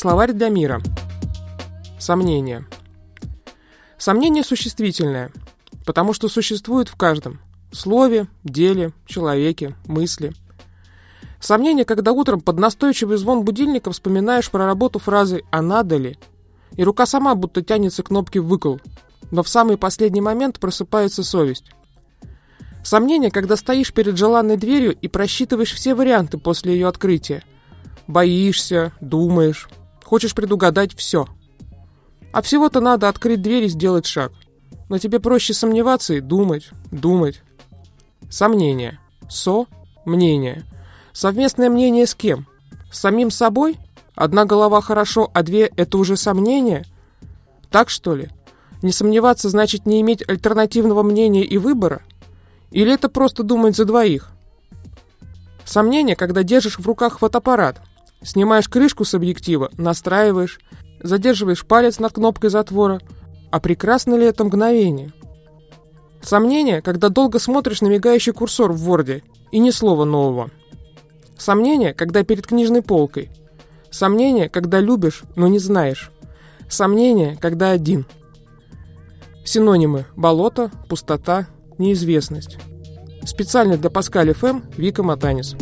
Словарь для мира. Сомнение. Сомнение существительное, потому что существует в каждом слове, деле, человеке, мысли. Сомнение, когда утром под настойчивый звон будильника вспоминаешь про работу фразы «а надо ли?», и рука сама будто тянется к кнопке «выкл», но в самый последний момент просыпается совесть. Сомнение, когда стоишь перед желанной дверью и просчитываешь все варианты после ее открытия. Боишься, думаешь, хочешь предугадать все. А всего-то надо открыть дверь и сделать шаг. Но тебе проще сомневаться и думать, думать. Сомнение. Со. Мнение. Совместное мнение с кем? С самим собой? Одна голова хорошо, а две – это уже сомнение? Так что ли? Не сомневаться значит не иметь альтернативного мнения и выбора? Или это просто думать за двоих? Сомнение, когда держишь в руках фотоаппарат, снимаешь крышку с объектива, настраиваешь, задерживаешь палец над кнопкой затвора. А прекрасно ли это мгновение? Сомнение, когда долго смотришь на мигающий курсор в Word и ни слова нового. Сомнение, когда перед книжной полкой. Сомнение, когда любишь, но не знаешь. Сомнение, когда один. Синонимы – болото, пустота, неизвестность. Специально для Паскаль ФМ Вика Матанис.